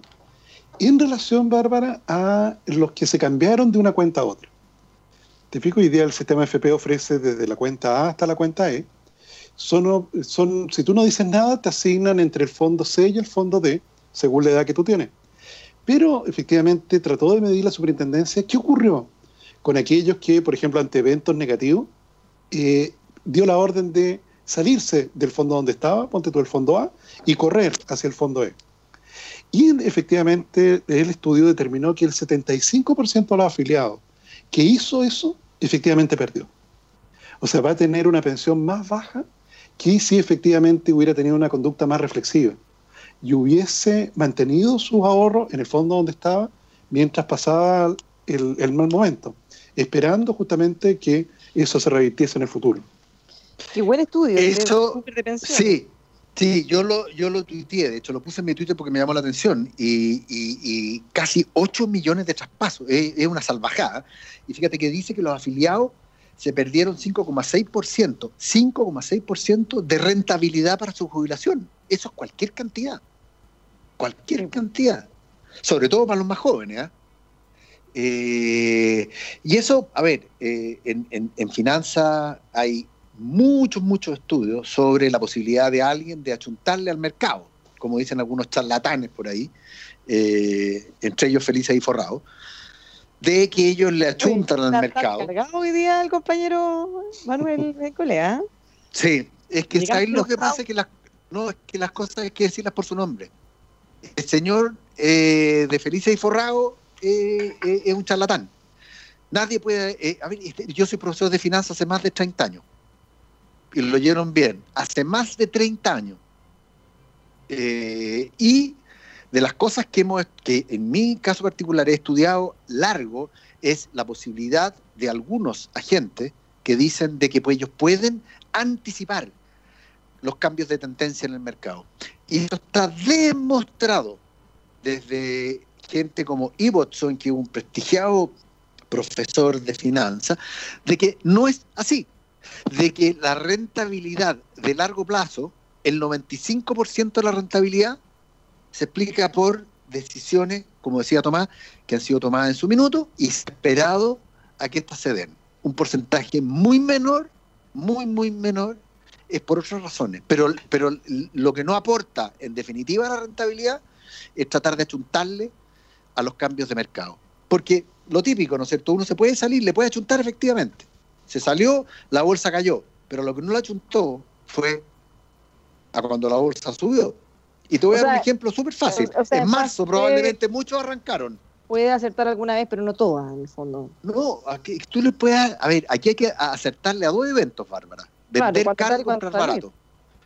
en relación, Bárbara, a los que se cambiaron de una cuenta a otra. Hoy día el sistema FP ofrece desde la cuenta A hasta la cuenta E. Son, si tú no dices nada, te asignan entre el fondo C y el fondo D según la edad que tú tienes. Pero efectivamente trató de medir la superintendencia qué ocurrió con aquellos que, por ejemplo, ante eventos negativos, eh, dio la orden de salirse del fondo donde estaba, ponte tú el fondo A, y correr hacia el fondo E. Y efectivamente el estudio determinó que el 75% de los afiliados que hizo eso, efectivamente perdió. O sea, va a tener una pensión más baja que si efectivamente hubiera tenido una conducta más reflexiva y hubiese mantenido sus ahorros en el fondo donde estaba mientras pasaba el, mal momento, esperando justamente que eso se revirtiese en el futuro. Qué buen estudio. Eso, sí, sí, yo lo, yo lo tuiteé, de hecho lo puse en mi Twitter porque me llamó la atención, y, casi 8 millones de traspasos, es, es, una salvajada. Y fíjate que dice que los afiliados se perdieron 5,6%, 5,6% de rentabilidad para su jubilación. Eso es cualquier cantidad cualquier cantidad, sobre todo para los más jóvenes. ¿ah? Eh, y eso, a ver, eh, en, en, finanzas hay muchos, muchos estudios sobre la posibilidad de alguien de achuntarle al mercado, como dicen algunos charlatanes por ahí, eh, entre ellos felices y forrados, de que ellos le achuntan al mercado. cargado hoy día el compañero Manuel Colea? Sí, es que ¿sabes lo que pasa? Es que las, no, es que las cosas hay que decirlas por su nombre el señor eh, de Felicia y Forrado eh, eh, es un charlatán. Nadie puede... a ver, este, yo soy profesor de finanzas hace más de 30 años. Y lo oyeron bien. Hace más de 30 años. y de las cosas que, hemos, que en mi caso particular he estudiado largo es la posibilidad de algunos agentes que dicen de que pues, ellos pueden anticipar los cambios de tendencia en el mercado. Y esto está demostrado desde gente como Ibbotson, que es un prestigiado profesor de finanzas, de que no es así, de que la rentabilidad de largo plazo, el 95% de la rentabilidad, se explica por decisiones, como decía Tomás, que han sido tomadas en su minuto y esperado a que éstas se den. Un porcentaje muy menor, muy, muy menor, es por otras razones. Pero, pero lo que no aporta, en definitiva, la rentabilidad es tratar de achuntarle a los cambios de mercado. Porque lo típico, ¿no es cierto? Uno se puede salir, le puede achuntar efectivamente. Se salió, la bolsa cayó, pero lo que no la achuntó fue a cuando la bolsa subió. Y te voy a dar un ejemplo súper fácil. en marzo probablemente muchos arrancaron. Puede acertar alguna vez, pero no todas, en el fondo. No, aquí, tú le puedes... A ver, aquí hay que acertarle a dos eventos, Bárbara. Vender caro y comprar barato.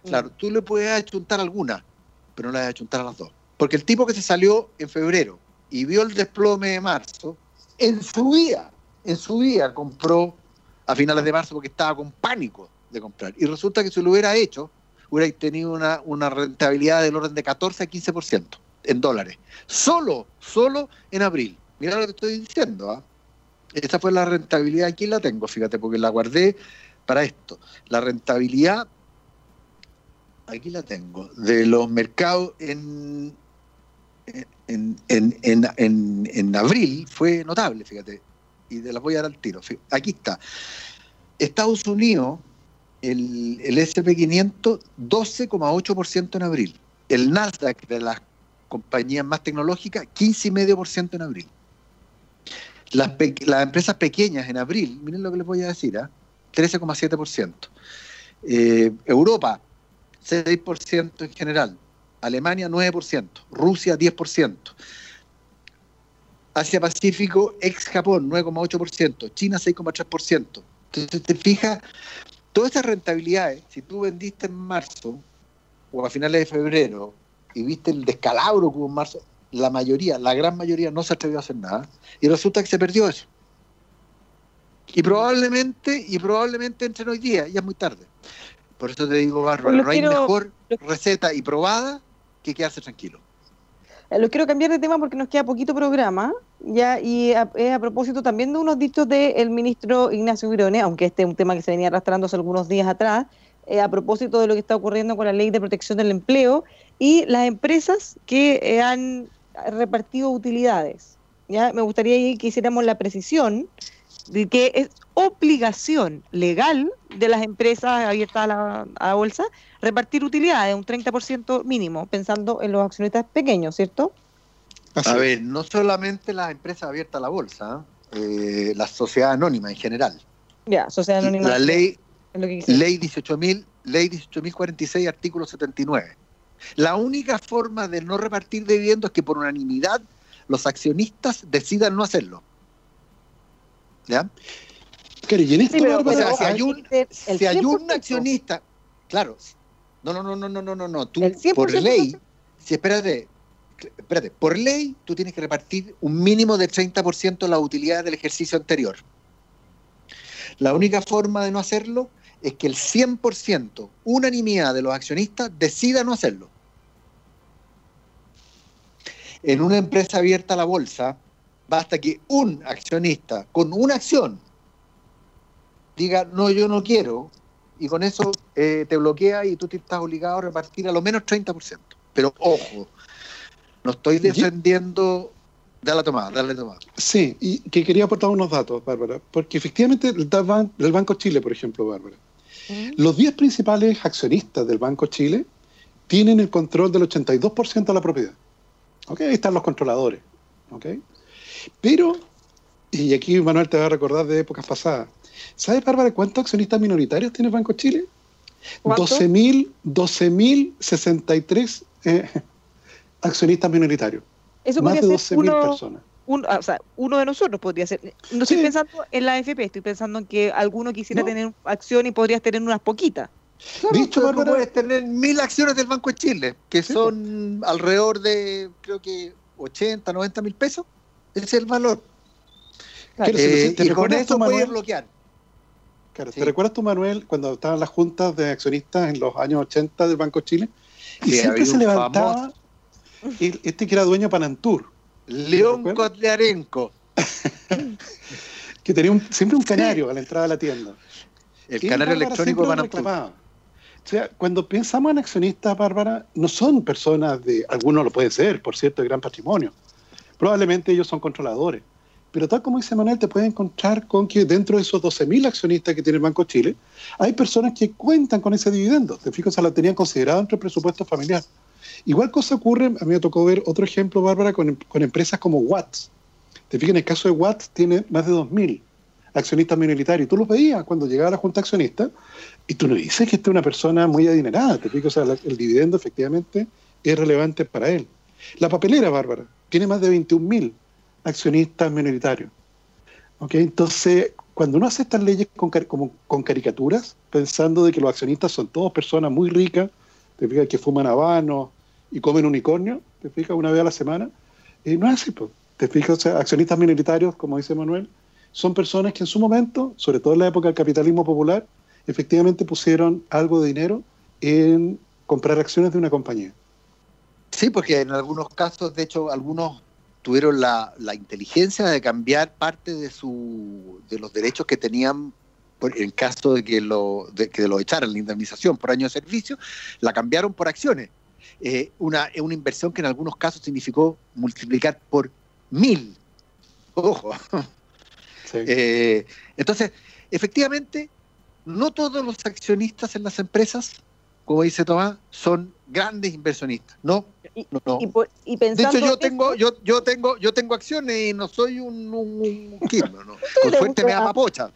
Claro, tú le puedes achuntar alguna, pero no le vas a achuntar a las dos. Porque el tipo que se salió en febrero y vio el desplome de marzo, en su vida en su día compró a finales de marzo porque estaba con pánico de comprar. Y resulta que si lo hubiera hecho, hubiera tenido una, una rentabilidad del orden de 14 a 15% en dólares. Solo, solo en abril. Mira lo que estoy diciendo. ¿ah? Esa fue la rentabilidad, aquí la tengo, fíjate, porque la guardé para esto. La rentabilidad, aquí la tengo, de los mercados en, en, en, en, en abril fue notable, fíjate. Y te las voy a dar al tiro. Aquí está. Estados Unidos, el, el SP500, 12,8% en abril. El Nasdaq de las compañías más tecnológicas, 15,5% en abril. Las, las, empresas pequeñas en abril, miren lo que les voy a decir, ¿eh? 13,7%. Eh, Europa, 6% en general. Alemania, 9%. Rusia, 10%. Asia Pacífico, ex Japón, 9,8%. China, 6,3%. Entonces, te fijas, todas esas rentabilidades, si tú vendiste en marzo o a finales de febrero y viste el descalabro que hubo en marzo, la mayoría, la gran mayoría no se atrevió a hacer nada y resulta que se perdió eso. Y probablemente, y probablemente entre hoy día, ya es muy tarde. Por eso te digo, Bárbara, no hay mejor receta y probada que quedarse tranquilo. Eh, lo quiero cambiar de tema porque nos queda poquito programa, ya, y a, a propósito también de unos dichos del ministro Ignacio Virone, aunque este es un tema que se venía arrastrando hace algunos días atrás, eh, a propósito de lo que está ocurriendo con la ley de protección del empleo y las empresas que eh, han repartido utilidades. Ya me gustaría que hiciéramos la precisión de que es obligación legal de las empresas abiertas a la, a la bolsa repartir utilidades, un 30% mínimo, pensando en los accionistas pequeños, ¿cierto? A ver, no solamente las empresas abiertas a la bolsa, eh, la sociedad anónima en general. Ya, sociedad anónima. La ley, ley 18.000, ley 18.046, artículo 79. La única forma de no repartir dividendos es que por unanimidad los accionistas decidan no hacerlo. ¿Ya? Pero, y en esto, sí, pero, o sea, si hay un, si hay un accionista, claro, no, no, no, no, no, no, no, no, tú por ley, si espérate, espérate, por ley tú tienes que repartir un mínimo de 30% de la utilidad del ejercicio anterior. La única forma de no hacerlo es que el 100%, unanimidad de los accionistas, decida no hacerlo. En una empresa abierta a la bolsa, basta que un accionista con una acción diga, no, yo no quiero, y con eso eh, te bloquea y tú te estás obligado a repartir a lo menos 30%. Pero ojo, no estoy defendiendo... Dale tomada, dale tomada. Sí, y que quería aportar unos datos, Bárbara, porque efectivamente el del Banco Chile, por ejemplo, Bárbara, ¿Mm? los 10 principales accionistas del Banco Chile tienen el control del 82% de la propiedad. ¿Ok? Ahí están los controladores. ¿Ok? Pero, y aquí Manuel te va a recordar de épocas pasadas, ¿sabes, Bárbara, cuántos accionistas minoritarios tiene el Banco Chile? 12.000 12.063 eh, accionistas minoritarios. Eso Más de 12.000 uno, personas. Un, o sea, uno de nosotros podría ser. No estoy sí. pensando en la AFP, estoy pensando en que alguno quisiera no. tener acción y podrías tener unas poquitas. Claro, Dicho, Bárbara, puedes tener mil acciones del Banco de Chile, que sí, son pues. alrededor de, creo que 80, 90 mil pesos. Ese es el valor. Claro, eh, y con eso puedes bloquear. Claro, sí. ¿te recuerdas tú, Manuel, cuando estaban las juntas de accionistas en los años 80 del Banco Chile? Y sí, siempre se levantaba este que era dueño de Panantur. León Kotliarenko. que tenía un, siempre un canario sí. a la entrada de la tienda. El canario electrónico de Panantur. O sea, cuando pensamos en accionistas, Bárbara, no son personas de, algunos lo pueden ser, por cierto, de gran patrimonio. Probablemente ellos son controladores. Pero tal como dice Manuel, te puedes encontrar con que dentro de esos 12.000 accionistas que tiene el Banco Chile, hay personas que cuentan con ese dividendo. Te fijas, o sea, lo tenían considerado entre el presupuesto familiar. Igual cosa ocurre, a mí me tocó ver otro ejemplo, Bárbara, con, empresas como Watts. Te fijas, en el caso de Watts tiene más de 2.000 accionistas minoritarios. Tú los veías cuando llegaba la Junta Accionista y tú no dices que esta es una persona muy adinerada. Te fijas, o sea, el dividendo efectivamente es relevante para él. La papelera, Bárbara, tiene más de 21.000 accionistas minoritarios. ¿Okay? Entonces, cuando uno hace estas leyes con, como, con caricaturas, pensando de que los accionistas son todos personas muy ricas, te fijas que fuman habanos y comen unicornio, te fijas una vez a la semana, eh, no es así, pues. te fijas, o sea, accionistas minoritarios, como dice Manuel, son personas que en su momento, sobre todo en la época del capitalismo popular, efectivamente pusieron algo de dinero en comprar acciones de una compañía. Sí, porque en algunos casos, de hecho, algunos tuvieron la, inteligencia de cambiar parte de, su, de los derechos que tenían en caso de que lo, de, que lo echaran la indemnización por año de servicio, la cambiaron por acciones. Eh, una, una inversión que en algunos casos significó multiplicar por mil. Ojo. Eh, entonces, efectivamente, no todos los accionistas en las empresas, como dice Tomás, son grandes inversionistas. No, no, no. de hecho, yo tengo, yo, yo tengo, yo tengo acciones y no soy un, un, ¿no? Con suerte me da papocha.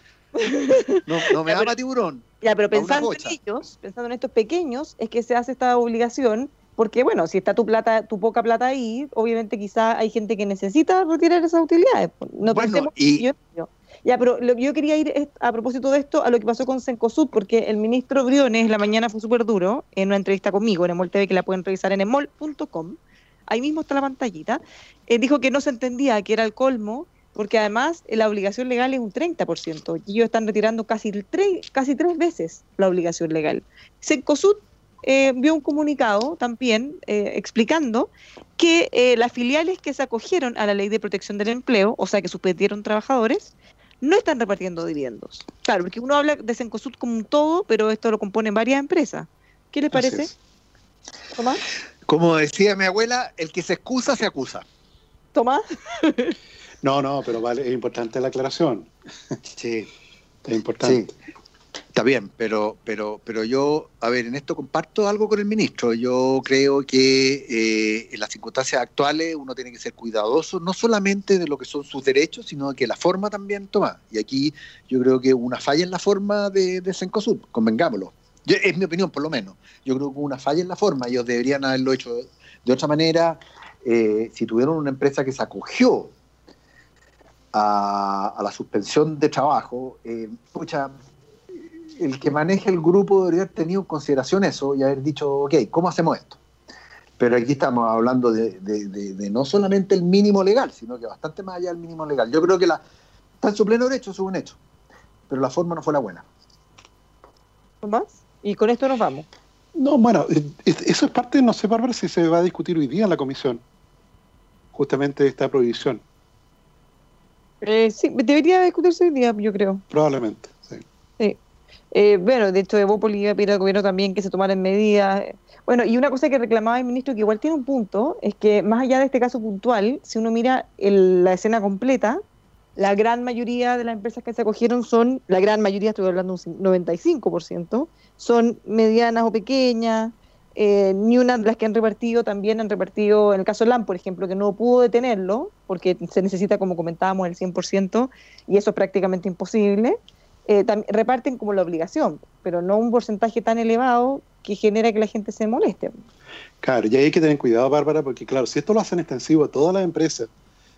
No, no me da tiburón. Ya, pero pensando en ellos, pensando en estos pequeños, es que se hace esta obligación porque bueno, si está tu plata, tu poca plata ahí, obviamente quizá hay gente que necesita retirar esas utilidades. No bueno, y... yo, ya, pero yo quería ir a propósito de esto a lo que pasó con Sencosud, porque el ministro Briones la mañana fue súper duro en una entrevista conmigo en Emol TV, que la pueden revisar en emol.com. Ahí mismo está la pantallita. Eh, dijo que no se entendía que era el colmo, porque además la obligación legal es un 30%, y ellos están retirando casi, casi tres veces la obligación legal. Sencosud eh, vio un comunicado también eh, explicando que eh, las filiales que se acogieron a la ley de protección del empleo, o sea, que suspendieron trabajadores, no están repartiendo dividendos. Claro, porque uno habla de Sencosud como un todo, pero esto lo componen varias empresas. ¿Qué les parece? Tomás. Como decía mi abuela, el que se excusa se acusa. Tomás. no, no, pero vale, es importante la aclaración. Sí. Es importante. Sí. Está bien, pero, pero, pero yo, a ver, en esto comparto algo con el ministro. Yo creo que eh, en las circunstancias actuales uno tiene que ser cuidadoso, no solamente de lo que son sus derechos, sino de que la forma también toma. Y aquí yo creo que una falla en la forma de, de Sencosud, convengámoslo. es mi opinión, por lo menos. Yo creo que una falla en la forma, ellos deberían haberlo hecho de otra manera. Eh, si tuvieron una empresa que se acogió a, la suspensión de trabajo, eh, el que maneja el grupo debería haber tenido en consideración eso y haber dicho, ok, ¿cómo hacemos esto? Pero aquí estamos hablando de, no solamente el mínimo legal, sino que bastante más allá del mínimo legal. Yo creo que la, está en su pleno derecho, eso es un hecho, pero la forma no fue la buena. ¿Más? Y con esto nos vamos. No, bueno, eh, eso es parte, no sé, Bárbara, si se va a discutir hoy día en la comisión, justamente esta prohibición. Eh, sí, debería discutirse hoy día, yo creo. Probablemente. Eh, bueno, de hecho, Evópoli iba a pedir al gobierno también que se tomaran medidas. Bueno, y una cosa que reclamaba el ministro, que igual tiene un punto, es que más allá de este caso puntual, si uno mira la escena completa, la gran mayoría de las empresas que se acogieron son, la gran mayoría, estoy hablando un 95%, son medianas o pequeñas. Eh, ni una de las que han repartido también han repartido, en el caso de LAM, por ejemplo, que no pudo detenerlo, porque se necesita, como comentábamos, el 100%, y eso es prácticamente imposible. Eh, reparten como la obligación, pero no un porcentaje tan elevado que genera que la gente se moleste. Claro, y hay que tener cuidado, Bárbara, porque claro, si esto lo hacen extensivo a todas las empresas,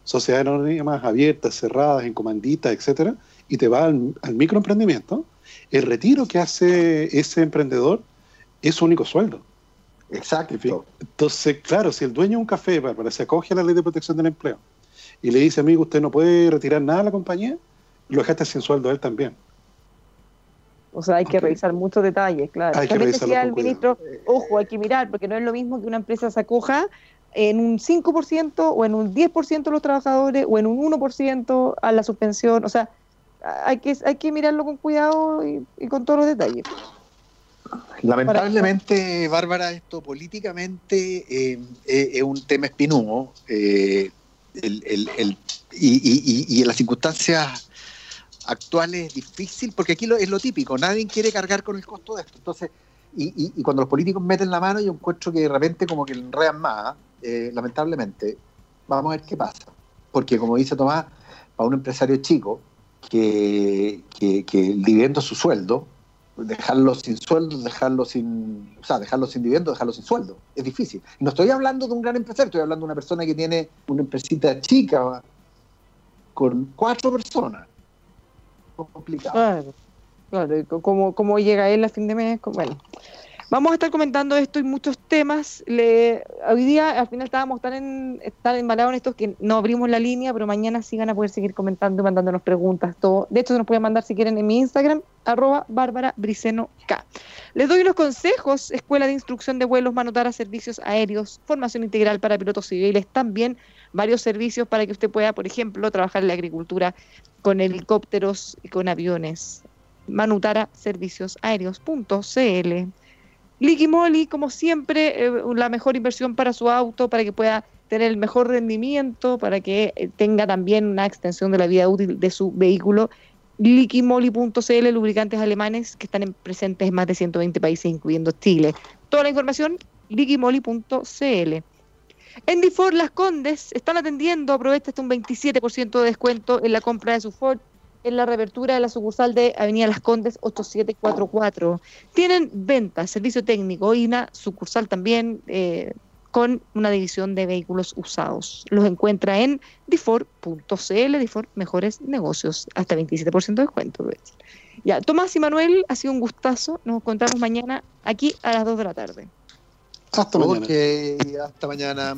sociedades anónimas abiertas, cerradas, en comanditas, etcétera, y te va al, microemprendimiento, el retiro que hace ese emprendedor es su único sueldo. Exacto. Entonces, claro, si el dueño de un café, Bárbara, se acoge a la ley de protección del empleo y le dice, amigo, usted no puede retirar nada a la compañía, lo dejaste sin sueldo a él también. O sea, hay que revisar muchos detalles, claro. También decía el ministro, ojo, hay que mirar, porque no es lo mismo que una empresa se acoja en un 5% o en un 10% de los trabajadores o en un 1% a la suspensión. O sea, hay que, hay que mirarlo con cuidado y, con todos los detalles. Lamentablemente, Bárbara, esto políticamente eh, eh, es un tema espinudo eh, el, y, y en las circunstancias actual es difícil, porque aquí es lo típico, nadie quiere cargar con el costo de esto. Entonces, y, cuando los políticos meten la mano, yo encuentro que de repente como que enredan más, eh, lamentablemente. Vamos a ver qué pasa. Porque como dice Tomás, para un empresario chico, que, que, que es su sueldo, dejarlo sin sueldo, dejarlo sin, o sea, dejarlo sin dividendo, dejarlo sin sueldo. Es difícil. No estoy hablando de un gran empresario, estoy hablando de una persona que tiene una empresita chica con cuatro personas complicado. Claro, claro. ¿Cómo, ¿Cómo, llega él a fin de mes? Bueno. Vamos a estar comentando esto y muchos temas. Hoy día, al final, estábamos tan, en, tan embalados en estos que no abrimos la línea, pero mañana sí van a poder seguir comentando y mandándonos preguntas. Todo. De hecho, se nos pueden mandar si quieren en mi Instagram, arroba Bárbara Briceno K. Les doy unos consejos: Escuela de Instrucción de Vuelos, Manotara Servicios Aéreos, Formación Integral para Pilotos Civiles, también varios servicios para que usted pueda, por ejemplo, trabajar en la agricultura con helicópteros y con aviones. Manutara Servicios Aéreos.cl Liquimoli, como siempre, eh, la mejor inversión para su auto, para que pueda tener el mejor rendimiento, para que eh, tenga también una extensión de la vida útil de su vehículo. Liquimoli.cl, lubricantes alemanes que están en presentes en más de 120 países, incluyendo Chile. Toda la información, liquimoli.cl. En Difor Las Condes están atendiendo, aprovecha hasta un 27% de descuento en la compra de su Ford en la reapertura de la sucursal de Avenida Las Condes 8744. Tienen ventas, servicio técnico y una sucursal también eh, con una división de vehículos usados. Los encuentra en difor.cl, Difor Mejores Negocios, hasta 27% de descuento. Ya, Tomás y Manuel, ha sido un gustazo. Nos encontramos mañana aquí a las 2 de la tarde. Hasta mañana. Ok, hasta mañana.